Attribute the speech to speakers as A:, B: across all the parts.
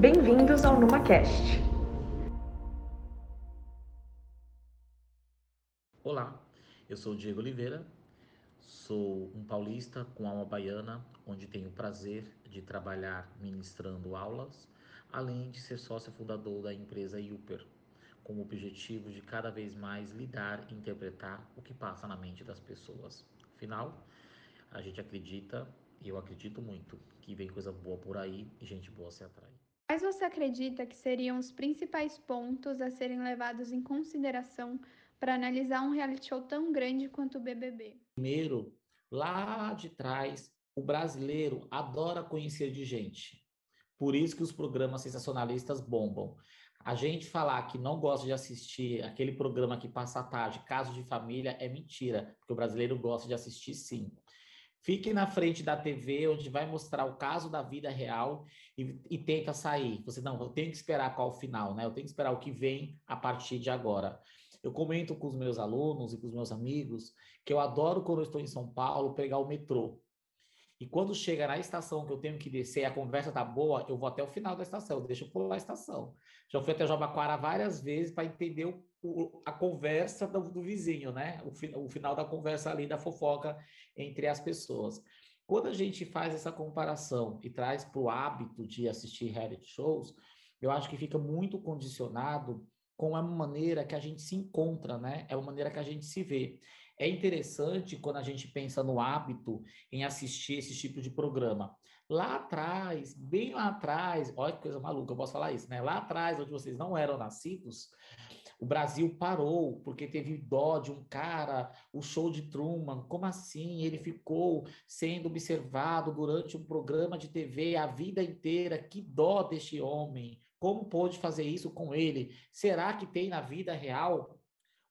A: Bem-vindos ao NumaCast.
B: Olá, eu sou o Diego Oliveira, sou um paulista com alma baiana, onde tenho o prazer de trabalhar ministrando aulas, além de ser sócio fundador da empresa Uper, com o objetivo de cada vez mais lidar e interpretar o que passa na mente das pessoas. Afinal, a gente acredita, e eu acredito muito, que vem coisa boa por aí e gente boa se atrai.
C: Quais você acredita que seriam os principais pontos a serem levados em consideração para analisar um reality show tão grande quanto o BBB?
B: Primeiro, lá de trás, o brasileiro adora conhecer de gente. Por isso que os programas sensacionalistas bombam. A gente falar que não gosta de assistir aquele programa que passa a tarde, Caso de Família, é mentira, porque o brasileiro gosta de assistir sim. Fique na frente da TV, onde vai mostrar o caso da vida real e, e tenta sair. Você não, eu tenho que esperar qual o final, né? Eu tenho que esperar o que vem a partir de agora. Eu comento com os meus alunos e com os meus amigos que eu adoro quando eu estou em São Paulo pegar o metrô. E quando chega na estação que eu tenho que descer, a conversa tá boa, eu vou até o final da estação, eu deixo pular a estação. Já fui até Jabaquara várias vezes para entender o, o, a conversa do, do vizinho, né? O, o, final da conversa ali, da fofoca entre as pessoas. Quando a gente faz essa comparação e traz para o hábito de assistir reality shows, eu acho que fica muito condicionado com a maneira que a gente se encontra, né? É a maneira que a gente se vê. É interessante quando a gente pensa no hábito em assistir esse tipo de programa. Lá atrás, bem lá atrás, olha que coisa maluca, eu posso falar isso, né? Lá atrás, onde vocês não eram nascidos, o Brasil parou porque teve dó de um cara, o show de Truman. Como assim? Ele ficou sendo observado durante um programa de TV a vida inteira. Que dó deste homem. Como pôde fazer isso com ele? Será que tem na vida real?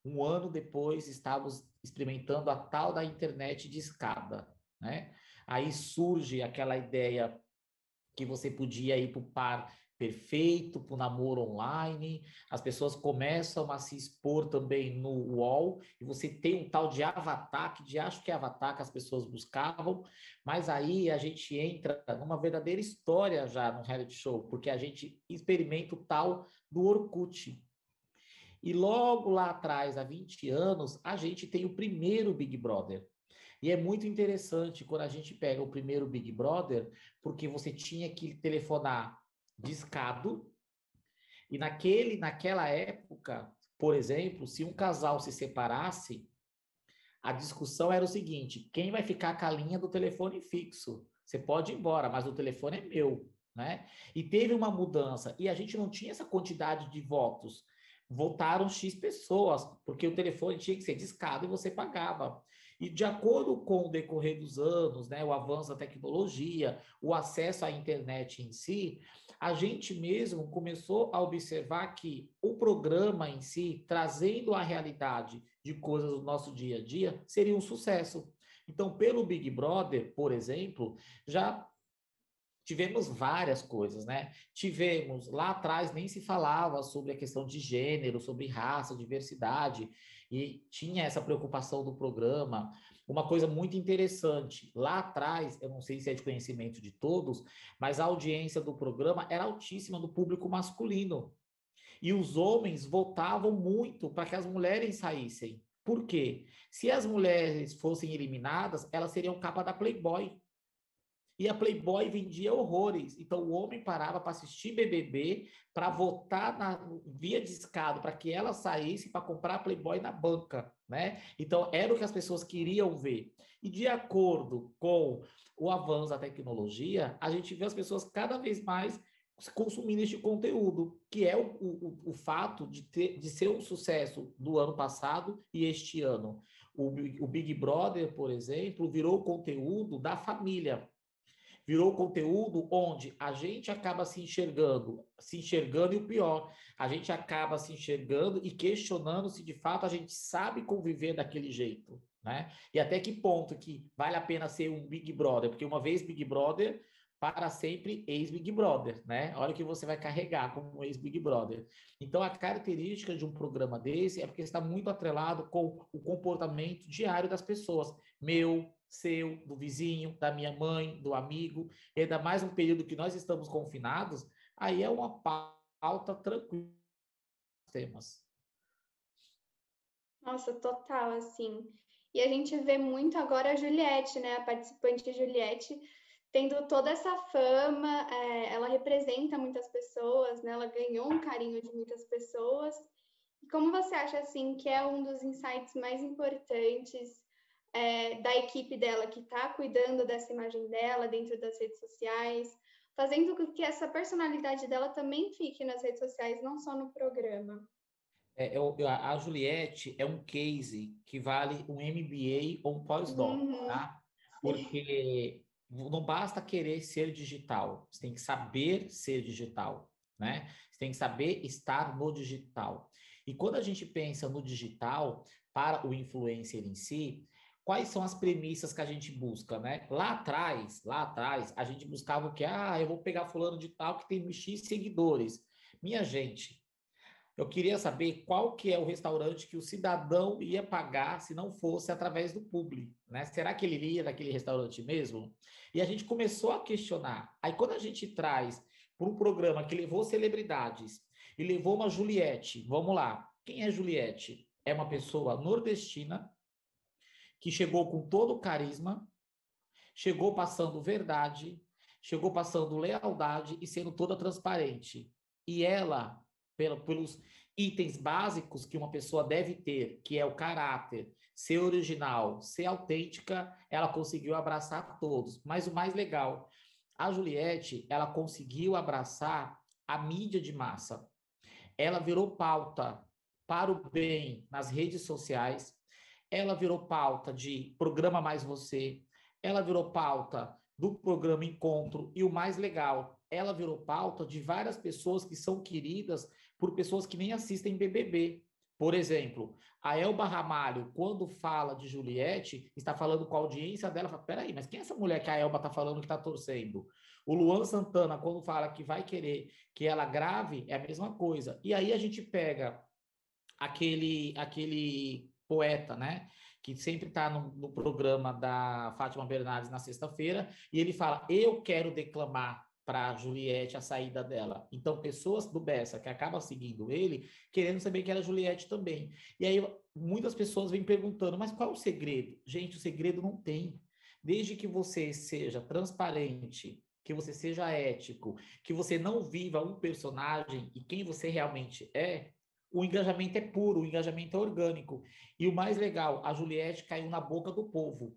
B: Um ano depois, estávamos experimentando a tal da internet de escada, né? Aí surge aquela ideia que você podia ir para o par perfeito, para o namoro online, as pessoas começam a se expor também no UOL, e você tem um tal de avatar, que de acho que é avatar que as pessoas buscavam, mas aí a gente entra numa verdadeira história já no reality show, porque a gente experimenta o tal do Orkut. E logo lá atrás, há 20 anos, a gente tem o primeiro Big Brother. E é muito interessante quando a gente pega o primeiro Big Brother, porque você tinha que telefonar discado. E naquele, naquela época, por exemplo, se um casal se separasse, a discussão era o seguinte: quem vai ficar com a linha do telefone fixo? Você pode ir embora, mas o telefone é meu, né? E teve uma mudança e a gente não tinha essa quantidade de votos. Votaram X pessoas, porque o telefone tinha que ser discado e você pagava. E de acordo com o decorrer dos anos, né, o avanço da tecnologia, o acesso à internet em si, a gente mesmo começou a observar que o programa em si, trazendo a realidade de coisas do nosso dia a dia, seria um sucesso. Então, pelo Big Brother, por exemplo, já tivemos várias coisas, né? Tivemos lá atrás nem se falava sobre a questão de gênero, sobre raça, diversidade, e tinha essa preocupação do programa. Uma coisa muito interessante, lá atrás, eu não sei se é de conhecimento de todos, mas a audiência do programa era altíssima do público masculino. E os homens votavam muito para que as mulheres saíssem. Por quê? Se as mulheres fossem eliminadas, elas seriam capa da Playboy. E a Playboy vendia horrores. Então o homem parava para assistir BBB, para votar na via de escada, para que ela saísse para comprar a Playboy na banca, né? Então era o que as pessoas queriam ver. E de acordo com o avanço da tecnologia, a gente vê as pessoas cada vez mais consumindo este conteúdo, que é o, o, o fato de, ter, de ser um sucesso do ano passado e este ano. O, o Big Brother, por exemplo, virou conteúdo da família virou conteúdo onde a gente acaba se enxergando, se enxergando e o pior, a gente acaba se enxergando e questionando se de fato a gente sabe conviver daquele jeito, né? E até que ponto que vale a pena ser um Big Brother, porque uma vez Big Brother, para sempre ex-Big Brother, né? Olha o que você vai carregar como ex-Big Brother. Então, a característica de um programa desse é porque está muito atrelado com o comportamento diário das pessoas. Meu, seu, do vizinho, da minha mãe, do amigo, e ainda mais um período que nós estamos confinados, aí é uma pauta tranquila temas.
C: Nossa, total, assim. E a gente vê muito agora a Juliette, né? A participante Juliette tendo toda essa fama, é, ela representa muitas pessoas, né? Ela ganhou um carinho de muitas pessoas. E como você acha, assim, que é um dos insights mais importantes é, da equipe dela, que está cuidando dessa imagem dela dentro das redes sociais, fazendo com que essa personalidade dela também fique nas redes sociais, não só no programa?
B: É, é a Juliette é um case que vale um MBA ou um pós-doc, uhum. tá? Porque não basta querer ser digital, você tem que saber ser digital, né? Você tem que saber estar no digital. E quando a gente pensa no digital para o influencer em si, quais são as premissas que a gente busca, né? Lá atrás, lá atrás, a gente buscava o que? Ah, eu vou pegar fulano de tal que tem X seguidores. Minha gente, eu queria saber qual que é o restaurante que o cidadão ia pagar se não fosse através do público, né? Será que ele iria naquele restaurante mesmo? E a gente começou a questionar. Aí quando a gente traz para um programa que levou celebridades e levou uma Juliette, vamos lá. Quem é Juliette? É uma pessoa nordestina que chegou com todo o carisma, chegou passando verdade, chegou passando lealdade e sendo toda transparente. E ela, pelos itens básicos que uma pessoa deve ter, que é o caráter, ser original, ser autêntica, ela conseguiu abraçar todos. Mas o mais legal, a Juliette, ela conseguiu abraçar a mídia de massa. Ela virou pauta para o bem nas redes sociais, ela virou pauta de programa Mais Você, ela virou pauta do programa Encontro e o mais legal, ela virou pauta de várias pessoas que são queridas por pessoas que nem assistem BBB. Por exemplo, a Elba Ramalho, quando fala de Juliette, está falando com a audiência dela, fala, peraí, mas quem é essa mulher que a Elba está falando que está torcendo? O Luan Santana, quando fala que vai querer que ela grave, é a mesma coisa. E aí a gente pega aquele, aquele poeta, né? Que sempre está no, no, programa da Fátima Bernardes na sexta-feira, e ele fala: Eu quero declamar para Juliette a saída dela. Então, pessoas do Bessa que acabam seguindo ele, querendo saber que era Juliette também. E aí, muitas pessoas vêm perguntando: mas qual é o segredo? Gente, o segredo não tem. Desde que você seja transparente, que você seja ético, que você não viva um personagem e quem você realmente é, o engajamento é puro, o engajamento é orgânico. E o mais legal, a Juliette caiu na boca do povo.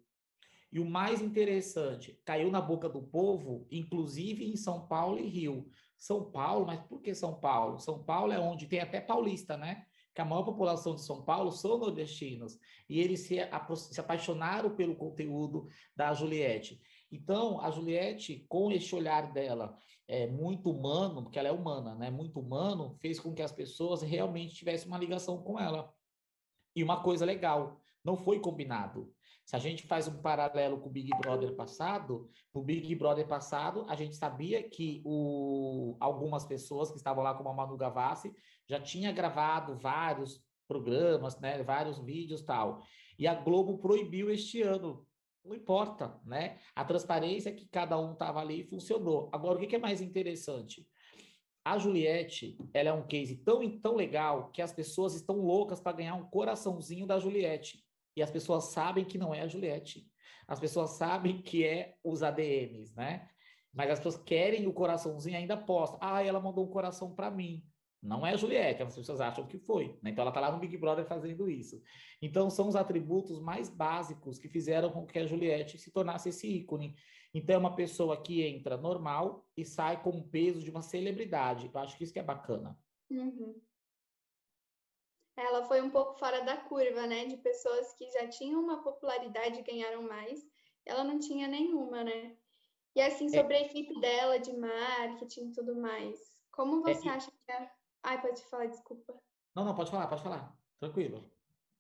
B: E o mais interessante, caiu na boca do povo, inclusive em São Paulo e Rio. São Paulo, mas por que São Paulo? São Paulo é onde tem até paulista, né? Que a maior população de São Paulo são nordestinos. E eles se, se apaixonaram pelo conteúdo da Juliette. Então, a Juliette, com esse olhar dela é, muito humano, porque ela é humana, né? Muito humano, fez com que as pessoas realmente tivessem uma ligação com ela. E uma coisa legal, não foi combinado. Se a gente faz um paralelo com o Big Brother passado, no Big Brother passado, a gente sabia que o, algumas pessoas que estavam lá, como a Manu Gavassi, já tinha gravado vários programas, né, vários vídeos tal. E a Globo proibiu este ano não importa, né? A transparência que cada um estava ali funcionou. Agora, o que, que é mais interessante? A Juliette, ela é um case tão, tão legal que as pessoas estão loucas para ganhar um coraçãozinho da Juliette. E as pessoas sabem que não é a Juliette. As pessoas sabem que é os ADMs, né? Mas as pessoas querem o coraçãozinho ainda posta. Ah, ela mandou um coração para mim. Não é a Juliette, as pessoas acham que foi. Né? Então ela está lá no Big Brother fazendo isso. Então são os atributos mais básicos que fizeram com que a Juliette se tornasse esse ícone. Então é uma pessoa que entra normal e sai com o peso de uma celebridade. Eu acho que isso que é bacana.
C: Uhum. Ela foi um pouco fora da curva, né? De pessoas que já tinham uma popularidade e ganharam mais. Ela não tinha nenhuma, né? E assim, é sobre é... a equipe dela de marketing e tudo mais. Como é você é... acha que é Ai, pode falar, desculpa.
B: Não, não, pode falar, pode falar. Tranquilo.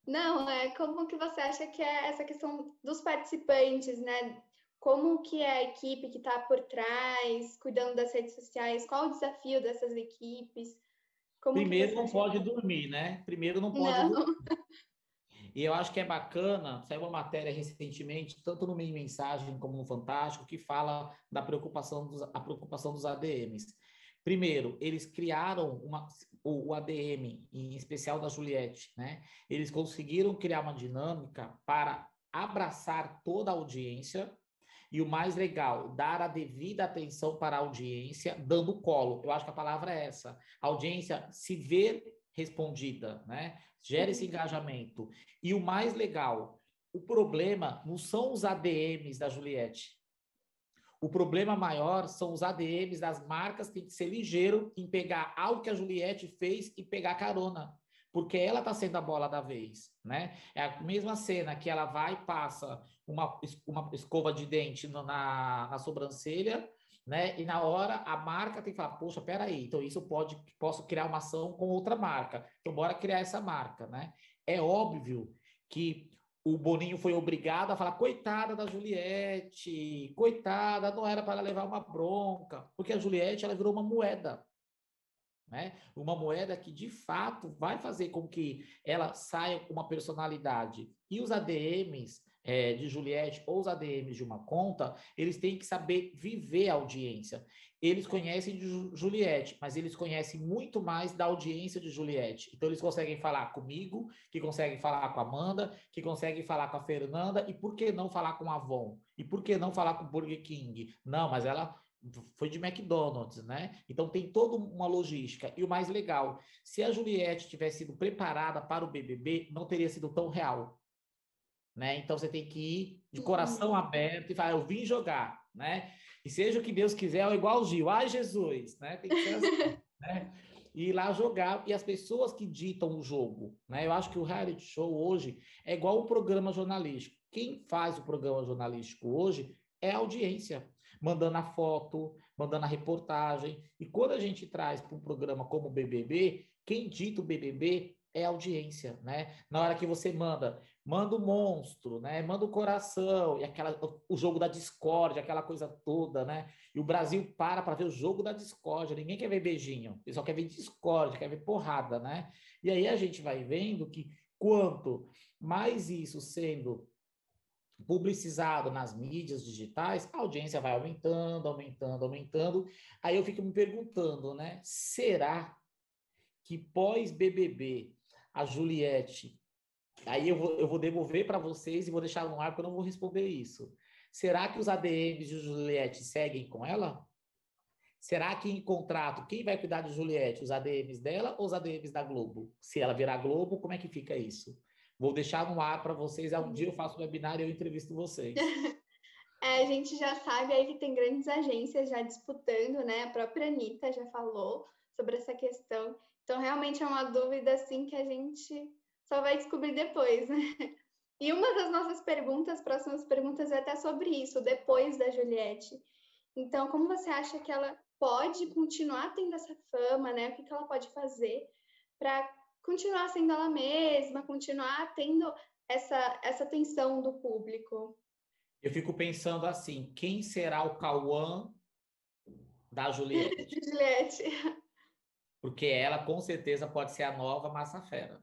C: Não, é como que você acha que é essa questão dos participantes, né? Como que é a equipe que está por trás, cuidando das redes sociais? Qual o desafio dessas equipes?
B: Como Primeiro não pode dormir, né? Primeiro não pode não. dormir. E eu acho que é bacana, saiu uma matéria recentemente, tanto no Meio Mensagem como no Fantástico, que fala da preocupação dos, a preocupação dos ADMs. Primeiro, eles criaram uma, o, ADM, em especial da Juliette, né? Eles conseguiram criar uma dinâmica para abraçar toda a audiência e o mais legal, dar a devida atenção para a audiência, dando colo. Eu acho que a palavra é essa. A audiência se ver respondida, né? Gera esse engajamento. E o mais legal, o problema não são os ADMs da Juliette. O problema maior são os ADMs das marcas que tem que ser ligeiro em pegar algo que a Juliette fez e pegar carona porque ela está sendo a bola da vez, né? É a mesma cena que ela vai e passa uma, uma escova de dente na, na sobrancelha, né? E na hora a marca tem que falar, poxa, peraí, então isso pode, posso criar uma ação com outra marca. Então bora criar essa marca, né? É óbvio que o Boninho foi obrigado a falar, coitada da Juliette, coitada, não era para levar uma bronca, porque a Juliette ela virou uma moeda. Né? Uma moeda que de fato vai fazer com que ela saia com uma personalidade. E os ADMs é, de Juliette ou os ADMs de uma conta, eles têm que saber viver a audiência. Eles conhecem de Juliette, mas eles conhecem muito mais da audiência de Juliette. Então, eles conseguem falar comigo, que conseguem falar com a Amanda, que conseguem falar com a Fernanda, e por que não falar com a Avon? E por que não falar com o Burger King? Não, mas ela foi de McDonald's, né? Então tem toda uma logística. E o mais legal, se a Juliette tivesse sido preparada para o BBB, não teria sido tão real, né? Então você tem que ir de coração uhum. aberto e falar, eu vim jogar, né? E seja o que Deus quiser, é igual o Gil, ai Jesus, né? Tem que ser assim, né? E ir lá jogar, e as pessoas que ditam o jogo, né? Eu acho que o reality show hoje é igual o programa jornalístico. Quem faz o programa jornalístico hoje é a audiência mandando a foto, mandando a reportagem. E quando a gente traz para um programa como o BBB, quem dita o BBB é a audiência, né? Na hora que você manda, manda o monstro, né? Manda o coração e aquela o jogo da discórdia, aquela coisa toda, né? E o Brasil para para ver o jogo da discórdia. Ninguém quer ver beijinho, ele só quer ver discórdia, quer ver porrada, né? E aí a gente vai vendo que quanto mais isso sendo publicizado nas mídias digitais, a audiência vai aumentando, aumentando, aumentando. Aí eu fico me perguntando, né? Será que pós-BBB a Juliette. Aí eu vou, eu vou devolver para vocês e vou deixar no ar, porque eu não vou responder isso. Será que os ADMs de Juliette seguem com ela? Será que em contrato, quem vai cuidar de Juliette? Os ADMs dela ou os ADMs da Globo? Se ela virar Globo, como é que fica isso? Vou deixar no ar para vocês. Um dia eu faço webinar e eu entrevisto vocês.
C: É, a gente já sabe aí que tem grandes agências já disputando, né? A própria Anitta já falou sobre essa questão. Então, realmente é uma dúvida, assim, que a gente só vai descobrir depois, né? E uma das nossas perguntas, próximas perguntas, é até sobre isso, depois da Juliette. Então, como você acha que ela pode continuar tendo essa fama, né? O que, que ela pode fazer para continuar sendo ela mesma, continuar tendo essa, essa atenção do público.
B: Eu fico pensando assim, quem será o Cauã da Juliette?
C: Juliette.
B: Porque ela, com certeza, pode ser a nova Massa Fera.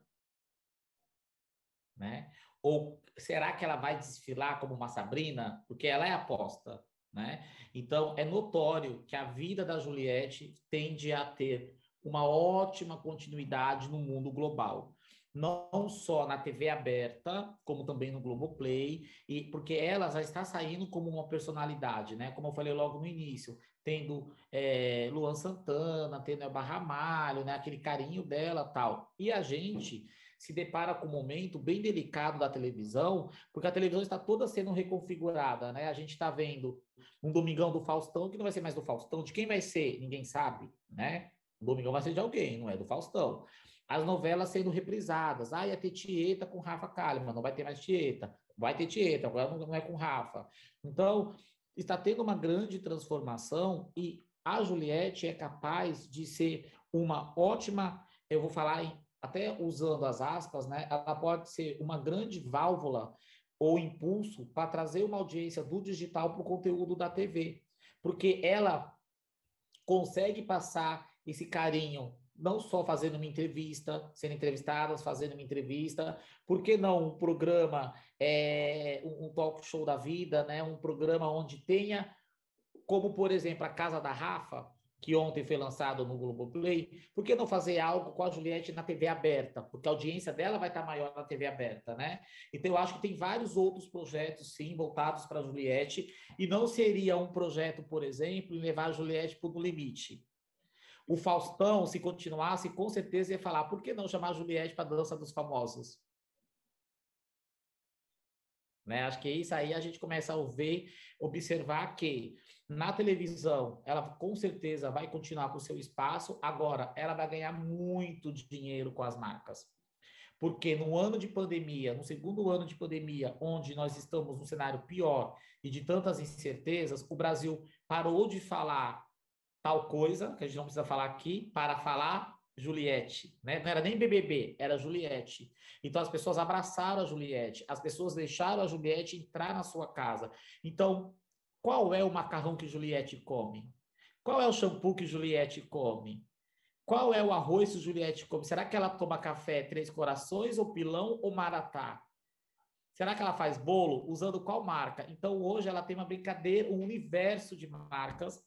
B: Né? Ou será que ela vai desfilar como uma Sabrina? Porque ela é aposta, né? Então, é notório que a vida da Juliette tende a ter uma ótima continuidade no mundo global. Não só na TV aberta, como também no Globoplay, e porque ela já está saindo como uma personalidade, né? Como eu falei logo no início, tendo é, Luan Santana, tendo Elba Ramalho, né? Aquele carinho dela tal. E a gente se depara com um momento bem delicado da televisão, porque a televisão está toda sendo reconfigurada, né? A gente está vendo um Domingão do Faustão, que não vai ser mais do Faustão, de quem vai ser? Ninguém sabe, né? O Domingão vai ser de alguém, não é do Faustão. As novelas sendo reprisadas. Ah, ia ter Tieta com Rafa Kalimann, não vai ter mais Tieta. Vai ter Tieta, agora não é com Rafa. Então, está tendo uma grande transformação e a Juliette é capaz de ser uma ótima, eu vou falar em, até usando as aspas, né? Ela pode ser uma grande válvula ou impulso para trazer uma audiência do digital para o conteúdo da TV, porque ela consegue passar esse carinho, não só fazendo uma entrevista, sendo entrevistadas, fazendo uma entrevista, por que não um programa, é, um talk show da vida, né? um programa onde tenha, como por exemplo a Casa da Rafa, que ontem foi lançado no Globoplay, por que não fazer algo com a Juliette na TV aberta? Porque a audiência dela vai estar maior na TV aberta, né? Então, eu acho que tem vários outros projetos, sim, voltados para a Juliette, e não seria um projeto, por exemplo, levar a Juliette para o limite. O Faustão, se continuasse, com certeza ia falar, por que não chamar a Juliette para a dança dos famosos? Né? Acho que isso aí a gente começa a ver, observar que na televisão ela com certeza vai continuar com o seu espaço, agora ela vai ganhar muito dinheiro com as marcas. Porque no ano de pandemia, no segundo ano de pandemia, onde nós estamos num cenário pior e de tantas incertezas, o Brasil parou de falar tal coisa, que a gente não precisa falar aqui, para falar Juliette, né? Não era nem BBB, era Juliette. Então as pessoas abraçaram a Juliette, as pessoas deixaram a Juliette entrar na sua casa. Então, qual é o macarrão que Juliette come? Qual é o shampoo que Juliette come? Qual é o arroz que Juliette come? Será que ela toma café Três Corações ou Pilão ou Maratá? Será que ela faz bolo usando qual marca? Então hoje ela tem uma brincadeira, um universo de marcas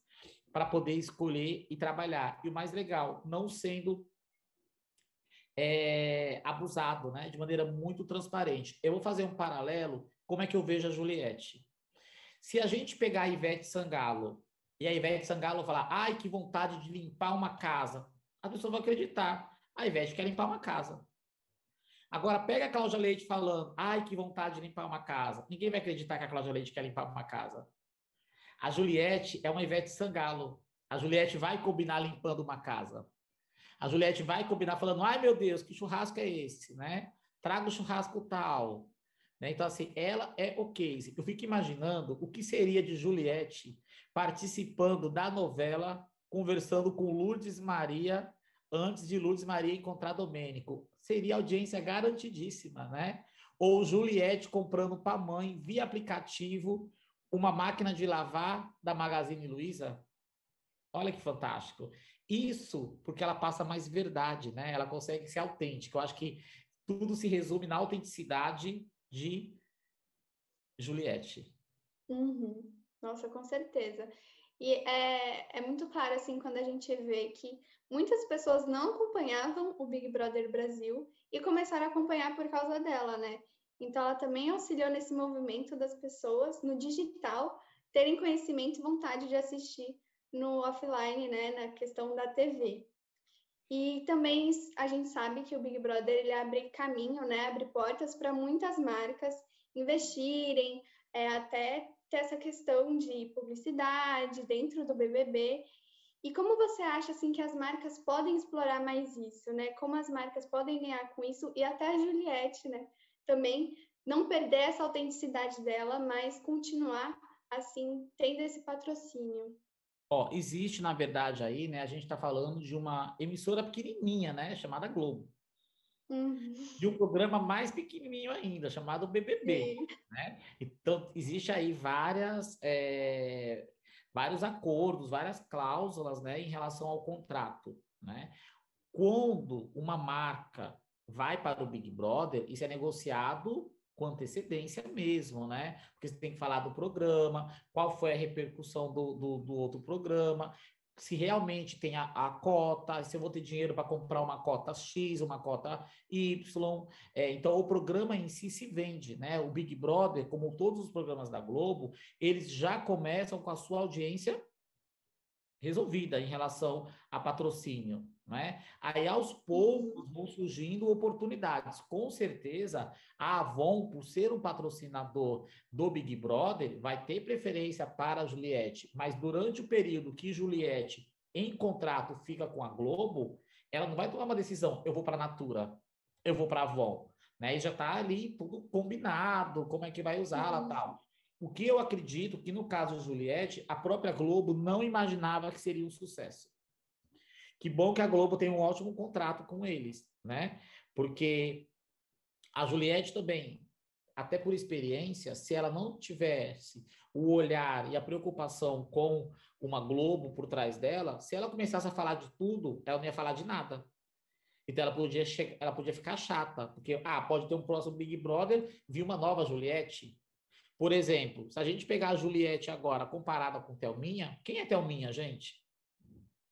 B: para poder escolher e trabalhar. E o mais legal, não sendo é, abusado, né? De maneira muito transparente. Eu vou fazer um paralelo, como é que eu vejo a Juliette. Se a gente pegar a Ivete Sangalo e a Ivete Sangalo falar, ai, que vontade de limpar uma casa, a pessoa vai acreditar. A Ivete quer limpar uma casa. Agora, pega a Cláudia Leite falando, ai, que vontade de limpar uma casa. Ninguém vai acreditar que a Cláudia Leite quer limpar uma casa. A Juliette é uma Ivete Sangalo. A Juliette vai combinar limpando uma casa. A Juliette vai combinar falando: ai meu Deus, que churrasco é esse, né? Traga o churrasco tal. Né? Então, assim, ela é o case. Eu fico imaginando o que seria de Juliette participando da novela, conversando com Lourdes Maria, antes de Lourdes Maria encontrar Domênico. Seria audiência garantidíssima, né? Ou Juliette comprando para a mãe, via aplicativo, uma máquina de lavar da Magazine Luiza. Olha que fantástico. Isso porque ela passa mais verdade, né? Ela consegue ser autêntica. Eu acho que tudo se resume na autenticidade de Juliette.
C: Uhum. Nossa, com certeza. E é, é muito claro, assim, quando a gente vê que muitas pessoas não acompanhavam o Big Brother Brasil e começaram a acompanhar por causa dela, né? Então, ela também auxiliou nesse movimento das pessoas no digital terem conhecimento e vontade de assistir no offline, né, na questão da TV. E também a gente sabe que o Big Brother ele abre caminho, né, abre portas para muitas marcas investirem, é, até ter essa questão de publicidade dentro do BBB. E como você acha assim que as marcas podem explorar mais isso, né? Como as marcas podem ganhar com isso e até a Juliette, né? Também não perder essa autenticidade dela, mas continuar assim tendo esse patrocínio.
B: Ó, existe na verdade aí, né? A gente está falando de uma emissora pequenininha, né? Chamada Globo. Uhum. De um programa mais pequenininho ainda, chamado BBB, Sim. né? Então existe aí várias é, vários acordos, várias cláusulas, né? Em relação ao contrato, né? Quando uma marca vai para o Big Brother, isso é negociado com antecedência mesmo, né? Porque você tem que falar do programa, qual foi a repercussão do, do, do outro programa, se realmente tem a, a cota, se eu vou ter dinheiro para comprar uma cota X, uma cota Y. É, então, o programa em si se vende, né? O Big Brother, como todos os programas da Globo, eles já começam com a sua audiência resolvida em relação a patrocínio. Né? Aí, aos poucos, vão surgindo oportunidades. Com certeza, a Avon, por ser um patrocinador do Big Brother, vai ter preferência para a Juliette, mas durante o período que Juliette, em contrato, fica com a Globo, ela não vai tomar uma decisão, eu vou para a Natura, eu vou para a Avon. Né? E já está ali tudo combinado, como é que vai usar uhum. tal. O que eu acredito que, no caso de Juliette, a própria Globo não imaginava que seria um sucesso. Que bom que a Globo tem um ótimo contrato com eles, né? Porque a Juliette também, até por experiência, se ela não tivesse o olhar e a preocupação com uma Globo por trás dela, se ela começasse a falar de tudo, ela não ia falar de nada. Então ela podia, ela podia ficar chata, porque ah, pode ter um próximo Big Brother, vir uma nova Juliette, por exemplo, se a gente pegar a Juliette agora comparada com Thelminha, quem é Thelminha, gente?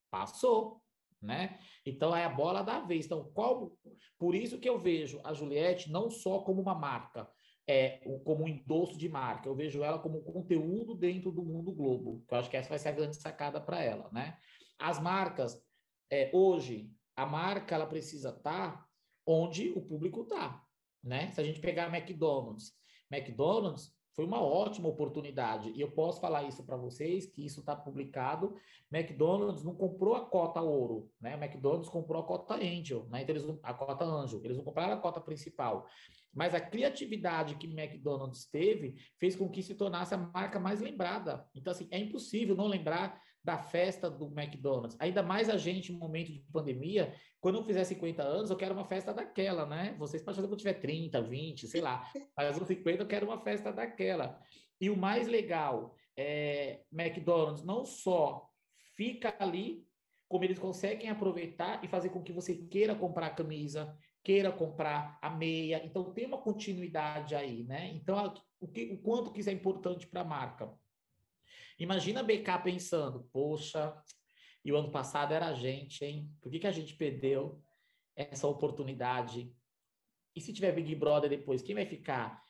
B: Passou, né? Então é a bola da vez. Então, qual por isso que eu vejo a Juliette não só como uma marca, é como um endosso de marca, eu vejo ela como conteúdo dentro do mundo globo. Que eu acho que essa vai ser a grande sacada para ela, né? As marcas é, hoje a marca ela precisa estar tá onde o público está, né? Se a gente pegar McDonald's, McDonald's foi uma ótima oportunidade. E eu posso falar isso para vocês, que isso está publicado. McDonald's não comprou a cota ouro, né? McDonald's comprou a cota Angel, né? Então, eles a cota Anjo. Eles não compraram a cota principal. Mas a criatividade que McDonald's teve fez com que se tornasse a marca mais lembrada. Então, assim, é impossível não lembrar da festa do McDonald's. Ainda mais a gente, em momento de pandemia, quando eu fizer 50 anos, eu quero uma festa daquela, né? Vocês podem fazer quando tiver 30, 20, sei lá. Mas no 50 eu quero uma festa daquela. E o mais legal é McDonald's não só fica ali, como eles conseguem aproveitar e fazer com que você queira comprar a camisa, queira comprar a meia. Então tem uma continuidade aí, né? Então o, que, o quanto que isso é importante para a marca. Imagina a BK pensando, poxa, e o ano passado era a gente, hein? Por que, que a gente perdeu essa oportunidade? E se tiver Big Brother depois, quem vai ficar?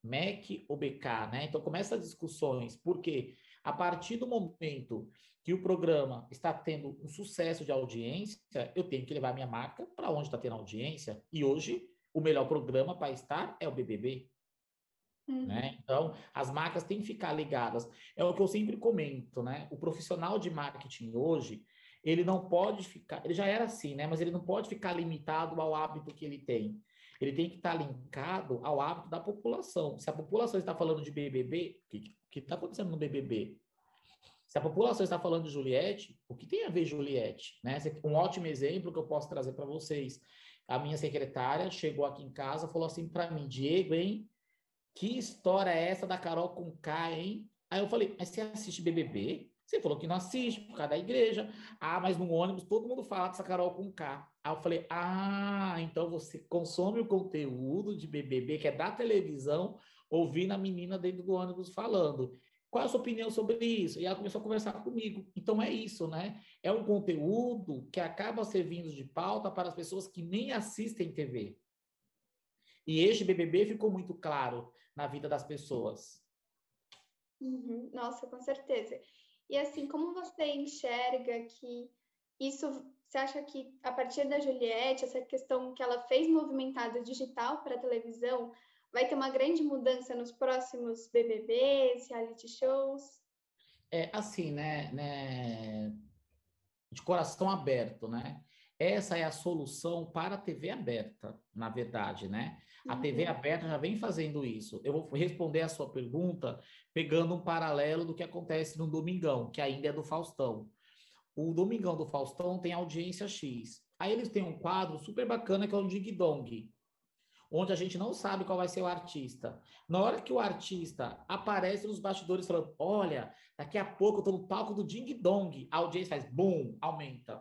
B: Mac ou BK, né? Então começa as discussões, porque a partir do momento que o programa está tendo um sucesso de audiência, eu tenho que levar minha marca para onde está tendo audiência. E hoje, o melhor programa para estar é o BBB. Uhum. Né? Então, as marcas têm que ficar ligadas. É o que eu sempre comento, né? O profissional de marketing hoje, ele não pode ficar, ele já era assim, né? Mas ele não pode ficar limitado ao hábito que ele tem. Ele tem que estar linkado ao hábito da população. Se a população está falando de BBB, o que está acontecendo no BBB? Se a população está falando de Juliette, o que tem a ver Juliette? Né? Um ótimo exemplo que eu posso trazer para vocês. A minha secretária chegou aqui em casa falou assim para mim, Diego, hein? Que história é essa da Carol com K, hein? Aí eu falei, mas você assiste BBB? Você falou que não assiste por causa da igreja. Ah, mas no ônibus todo mundo fala dessa Carol com K. Aí eu falei, ah, então você consome o conteúdo de BBB, que é da televisão, ouvindo a menina dentro do ônibus falando. Qual é a sua opinião sobre isso? E ela começou a conversar comigo. Então é isso, né? É um conteúdo que acaba servindo de pauta para as pessoas que nem assistem TV. E este BBB ficou muito claro na vida das pessoas.
C: Uhum. Nossa, com certeza. E assim, como você enxerga que isso, você acha que a partir da Juliette, essa questão que ela fez movimentada digital para a televisão, vai ter uma grande mudança nos próximos BBBs, reality shows?
B: É assim, né, né, de coração aberto, né? Essa é a solução para a TV aberta, na verdade, né? A TV uhum. aberta já vem fazendo isso. Eu vou responder a sua pergunta pegando um paralelo do que acontece no Domingão, que ainda é do Faustão. O Domingão do Faustão tem audiência X. Aí eles têm um quadro super bacana que é o Dig Dong, onde a gente não sabe qual vai ser o artista. Na hora que o artista aparece nos bastidores falando: Olha, daqui a pouco eu tô no palco do Ding Dong, a audiência faz boom, aumenta.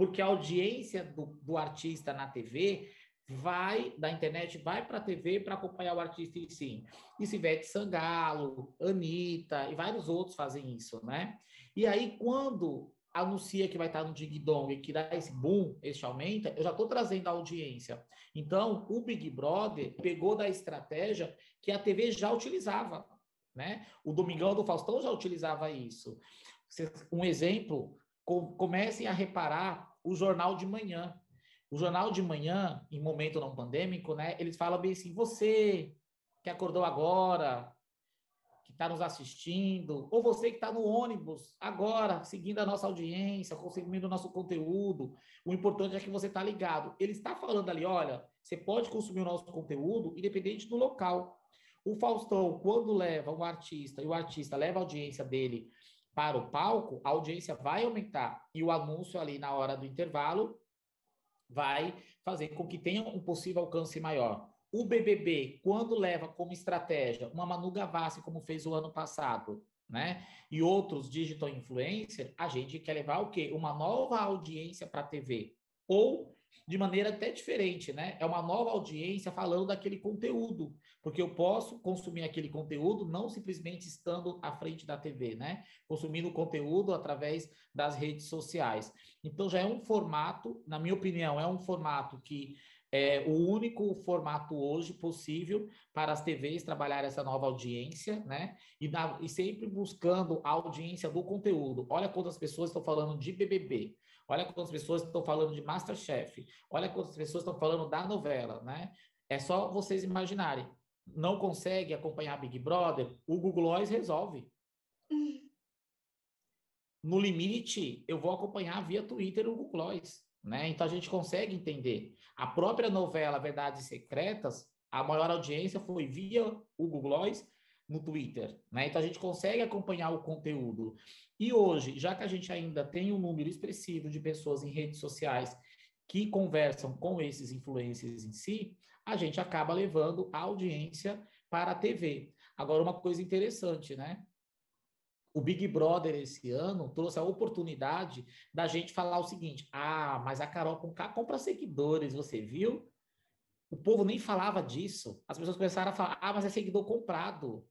B: Porque a audiência do, do artista na TV vai da internet, vai para a TV para acompanhar o artista em si. E Ivete Sangalo, Anitta e vários outros fazem isso, né? E aí, quando anuncia que vai estar no Ding Dong e que dá esse boom, esse aumenta, eu já estou trazendo a audiência. Então, o Big Brother pegou da estratégia que a TV já utilizava, né? O Domingão do Faustão já utilizava isso. Um exemplo, comecem a reparar o Jornal de Manhã. O Jornal de Manhã, em momento não pandêmico, né, eles falam bem assim: você que acordou agora, que está nos assistindo, ou você que está no ônibus agora, seguindo a nossa audiência, consumindo o nosso conteúdo, o importante é que você está ligado. Ele está falando ali: olha, você pode consumir o nosso conteúdo independente do local. O Faustão, quando leva um artista e o artista leva a audiência dele para o palco, a audiência vai aumentar. E o anúncio ali na hora do intervalo vai fazer com que tenha um possível alcance maior. O BBB, quando leva como estratégia uma Manu Gavassi, como fez o ano passado, né? E outros digital influencers, a gente quer levar o quê? Uma nova audiência para a TV. Ou de maneira até diferente, né? É uma nova audiência falando daquele conteúdo, porque eu posso consumir aquele conteúdo não simplesmente estando à frente da TV, né? Consumindo conteúdo através das redes sociais. Então já é um formato, na minha opinião, é um formato que é o único formato hoje possível para as TVs trabalhar essa nova audiência, né? E, na, e sempre buscando a audiência do conteúdo. Olha quantas pessoas estão falando de BBB. Olha quantas pessoas estão falando de Masterchef. Olha quantas pessoas estão falando da novela, né? É só vocês imaginarem. Não consegue acompanhar Big Brother? O Google Gloss resolve. No limite, eu vou acompanhar via Twitter o Google Gloss, né? Então a gente consegue entender. A própria novela Verdades Secretas, a maior audiência foi via o Google Gloss no Twitter, né? Então a gente consegue acompanhar o conteúdo. E hoje, já que a gente ainda tem um número expressivo de pessoas em redes sociais que conversam com esses influencers em si, a gente acaba levando a audiência para a TV. Agora, uma coisa interessante, né? O Big Brother esse ano trouxe a oportunidade da gente falar o seguinte: ah, mas a Carol com K compra seguidores, você viu? O povo nem falava disso. As pessoas começaram a falar: ah, mas é seguidor comprado.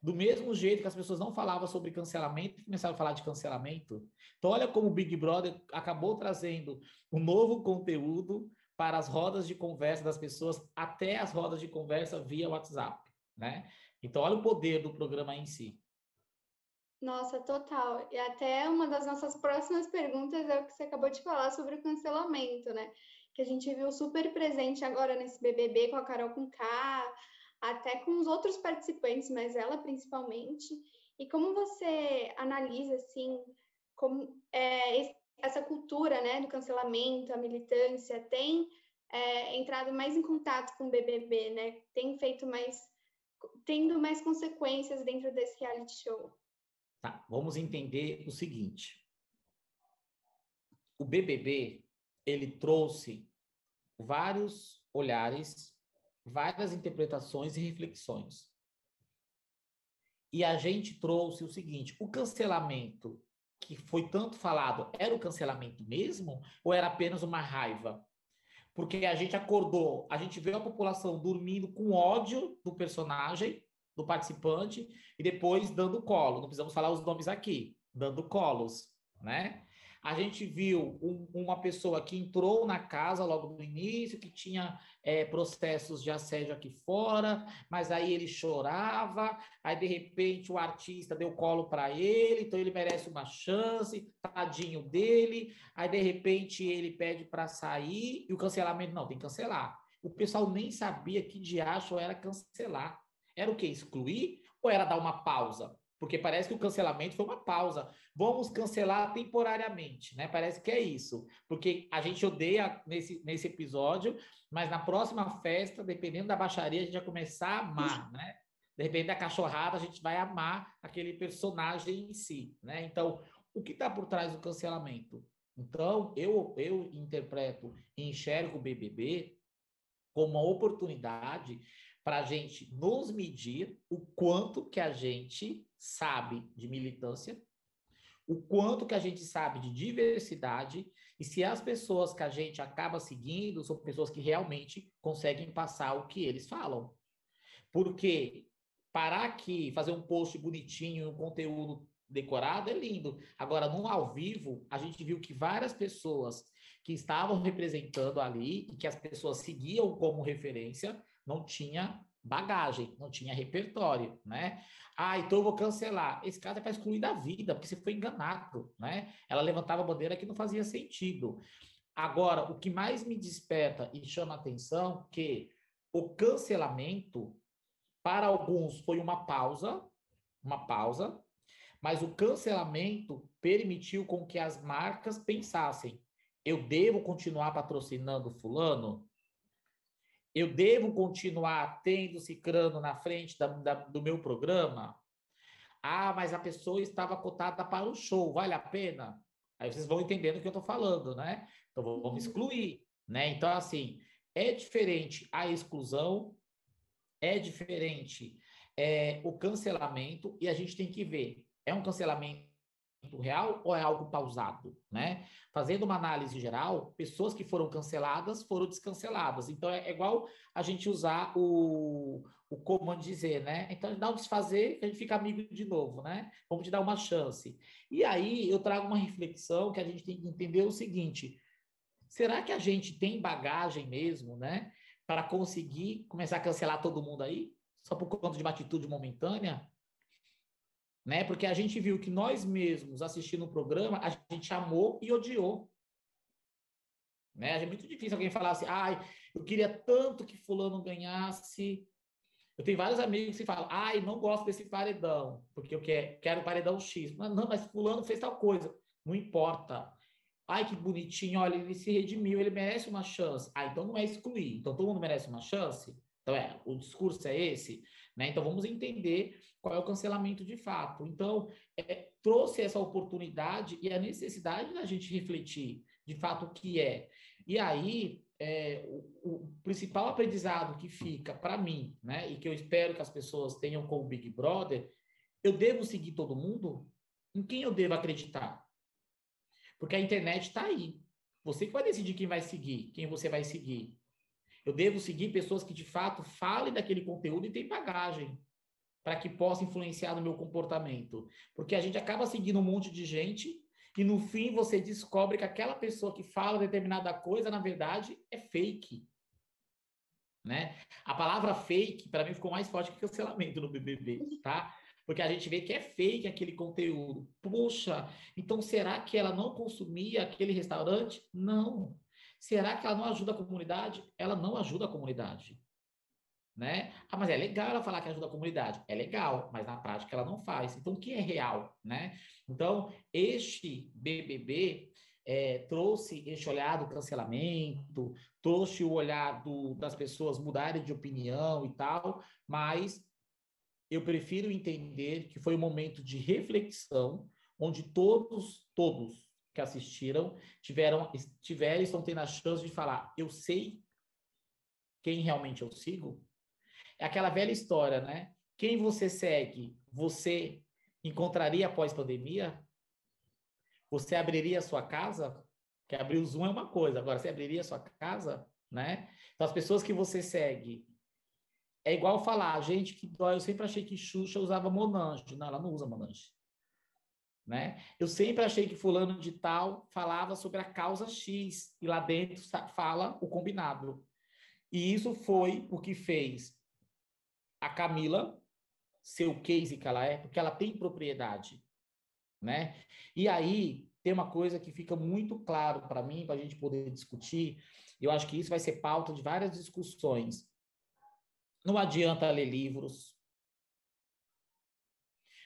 B: Do mesmo jeito que as pessoas não falavam sobre cancelamento, começaram a falar de cancelamento. Então, olha como o Big Brother acabou trazendo um novo conteúdo para as rodas de conversa das pessoas, até as rodas de conversa via WhatsApp, né? Então, olha o poder do programa em si.
C: Nossa, total. E até uma das nossas próximas perguntas é o que você acabou de falar sobre o cancelamento, né? Que a gente viu super presente agora nesse BBB com a Carol com K, até com os outros participantes, mas ela principalmente. E como você analisa, assim, como é, essa cultura, né, do cancelamento, a militância, tem é, entrado mais em contato com o BBB, né? Tem feito mais, tendo mais consequências dentro desse reality show.
B: Tá, vamos entender o seguinte. O BBB, ele trouxe vários olhares várias interpretações e reflexões. E a gente trouxe o seguinte: o cancelamento que foi tanto falado era o cancelamento mesmo ou era apenas uma raiva? Porque a gente acordou, a gente viu a população dormindo com ódio do personagem, do participante, e depois dando colo. Não precisamos falar os nomes aqui, dando colos, né? A gente viu um, uma pessoa que entrou na casa logo no início, que tinha é, processos de assédio aqui fora, mas aí ele chorava, aí de repente o artista deu colo para ele, então ele merece uma chance, tadinho dele, aí de repente ele pede para sair e o cancelamento, não, tem que cancelar. O pessoal nem sabia que diacho era cancelar. Era o que? Excluir ou era dar uma pausa? Porque parece que o cancelamento foi uma pausa. Vamos cancelar temporariamente, né? Parece que é isso. Porque a gente odeia nesse, nesse episódio, mas na próxima festa, dependendo da baixaria, a gente vai começar a amar, né? Dependendo da cachorrada, a gente vai amar aquele personagem em si, né? Então, o que está por trás do cancelamento? Então, eu, eu interpreto e enxergo o BBB como uma oportunidade para a gente nos medir o quanto que a gente sabe de militância, o quanto que a gente sabe de diversidade e se as pessoas que a gente acaba seguindo são pessoas que realmente conseguem passar o que eles falam. Porque parar aqui, fazer um post bonitinho, um conteúdo decorado é lindo. Agora, no ao vivo, a gente viu que várias pessoas que estavam representando ali e que as pessoas seguiam como referência não tinha bagagem, não tinha repertório, né? Ah, então eu vou cancelar. Esse caso é para excluir da vida, porque você foi enganado, né? Ela levantava a bandeira que não fazia sentido. Agora, o que mais me desperta e chama atenção que o cancelamento para alguns foi uma pausa, uma pausa, mas o cancelamento permitiu com que as marcas pensassem: eu devo continuar patrocinando fulano? Eu devo continuar tendo Cicrano na frente da, da, do meu programa? Ah, mas a pessoa estava cotada para o show, vale a pena? Aí vocês vão entendendo o que eu estou falando, né? Então vamos uhum. excluir, né? Então, assim, é diferente a exclusão, é diferente é, o cancelamento, e a gente tem que ver, é um cancelamento real ou é algo pausado, né? Fazendo uma análise geral, pessoas que foram canceladas foram descanceladas. Então é, igual a gente usar o, o comando dizer, né? Então dá um desfazer a gente fica amigo de novo, né? Vamos te dar uma chance. E aí eu trago uma reflexão que a gente tem que entender o seguinte: será que a gente tem bagagem mesmo, né? Para conseguir começar a cancelar todo mundo aí? Só por conta de uma atitude momentânea? Né? Porque a gente viu que nós mesmos assistindo o programa, a gente amou e odiou. Né? É muito difícil alguém falar assim, ai, eu queria tanto que fulano ganhasse. Eu tenho vários amigos que falam, ai, não gosto desse paredão, porque eu quero, quero paredão X. Mas não, mas fulano fez tal coisa. Não importa. Ai, que bonitinho, olha, ele se redimiu, ele merece uma chance. Ah, então não é excluir. Então todo mundo merece uma chance? Então é, o discurso é esse, né? Então vamos entender qual é o cancelamento de fato. Então, é, trouxe essa oportunidade e a necessidade da gente refletir de fato o que é. E aí, é, o, o, principal aprendizado que fica para mim, né, e que eu espero que as pessoas tenham com o Big Brother, eu devo seguir todo mundo? Em quem eu devo acreditar? Porque a internet está aí. Você que vai decidir quem vai seguir, quem você vai seguir. Eu devo seguir pessoas que de fato falem daquele conteúdo e têm bagagem para que possa influenciar no meu comportamento. Porque a gente acaba seguindo um monte de gente e no fim você descobre que aquela pessoa que fala determinada coisa, na verdade, é fake. Né? A palavra fake, para mim, ficou mais forte que cancelamento no BBB, tá? Porque a gente vê que é fake aquele conteúdo. Poxa, então será que ela não consumia aquele restaurante? Não. Será que ela não ajuda a comunidade? Ela não ajuda a comunidade né? Ah, mas é legal ela falar que ajuda a comunidade. É legal, mas na prática ela não faz. Então, o que é real, né? Então, este BBB é, trouxe este olhar do cancelamento, trouxe o olhar do, das pessoas mudarem de opinião e tal, mas eu prefiro entender que foi um momento de reflexão, onde todos, todos que assistiram tiveram, tiveram estão tendo a chance de falar, eu sei quem realmente eu sigo, é aquela velha história, né? Quem você segue, você encontraria após pandemia? Você abriria a sua casa? Que abrir o Zoom é uma coisa, agora você abriria a sua casa, né? Então, as pessoas que você segue, é igual falar, gente que dói, eu sempre achei que Xuxa usava Monange. Não, ela não usa Monange. Né? Eu sempre achei que fulano de tal falava sobre a causa X e lá dentro fala o combinado. E isso foi o que fez Camila ser o case que ela é, porque ela tem propriedade, né? E aí tem uma coisa que fica muito claro para mim, para a gente poder discutir, eu acho que isso vai ser pauta de várias discussões. Não adianta ler livros,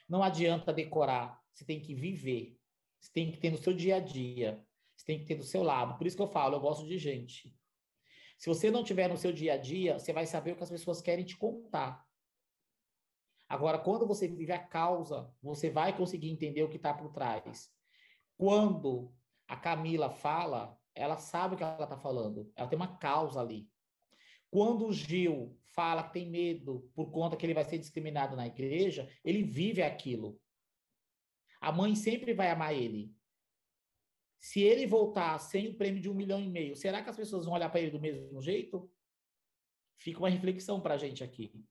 B: não adianta decorar, você tem que viver, você tem que ter no seu dia a dia, você tem que ter do seu lado. Por isso que eu falo, eu gosto de gente. Se você não tiver no seu dia a dia, você vai saber o que as pessoas querem te contar. Agora, quando você vive a causa, você vai conseguir entender o que está por trás. Quando a Camila fala, ela sabe o que ela está falando. Ela tem uma causa ali. Quando o Gil fala que tem medo por conta que ele vai ser discriminado na igreja, ele vive aquilo. A mãe sempre vai amar ele. Se ele voltar sem o prêmio de um milhão e meio, será que as pessoas vão olhar para ele do mesmo jeito? Fica uma reflexão para a gente aqui.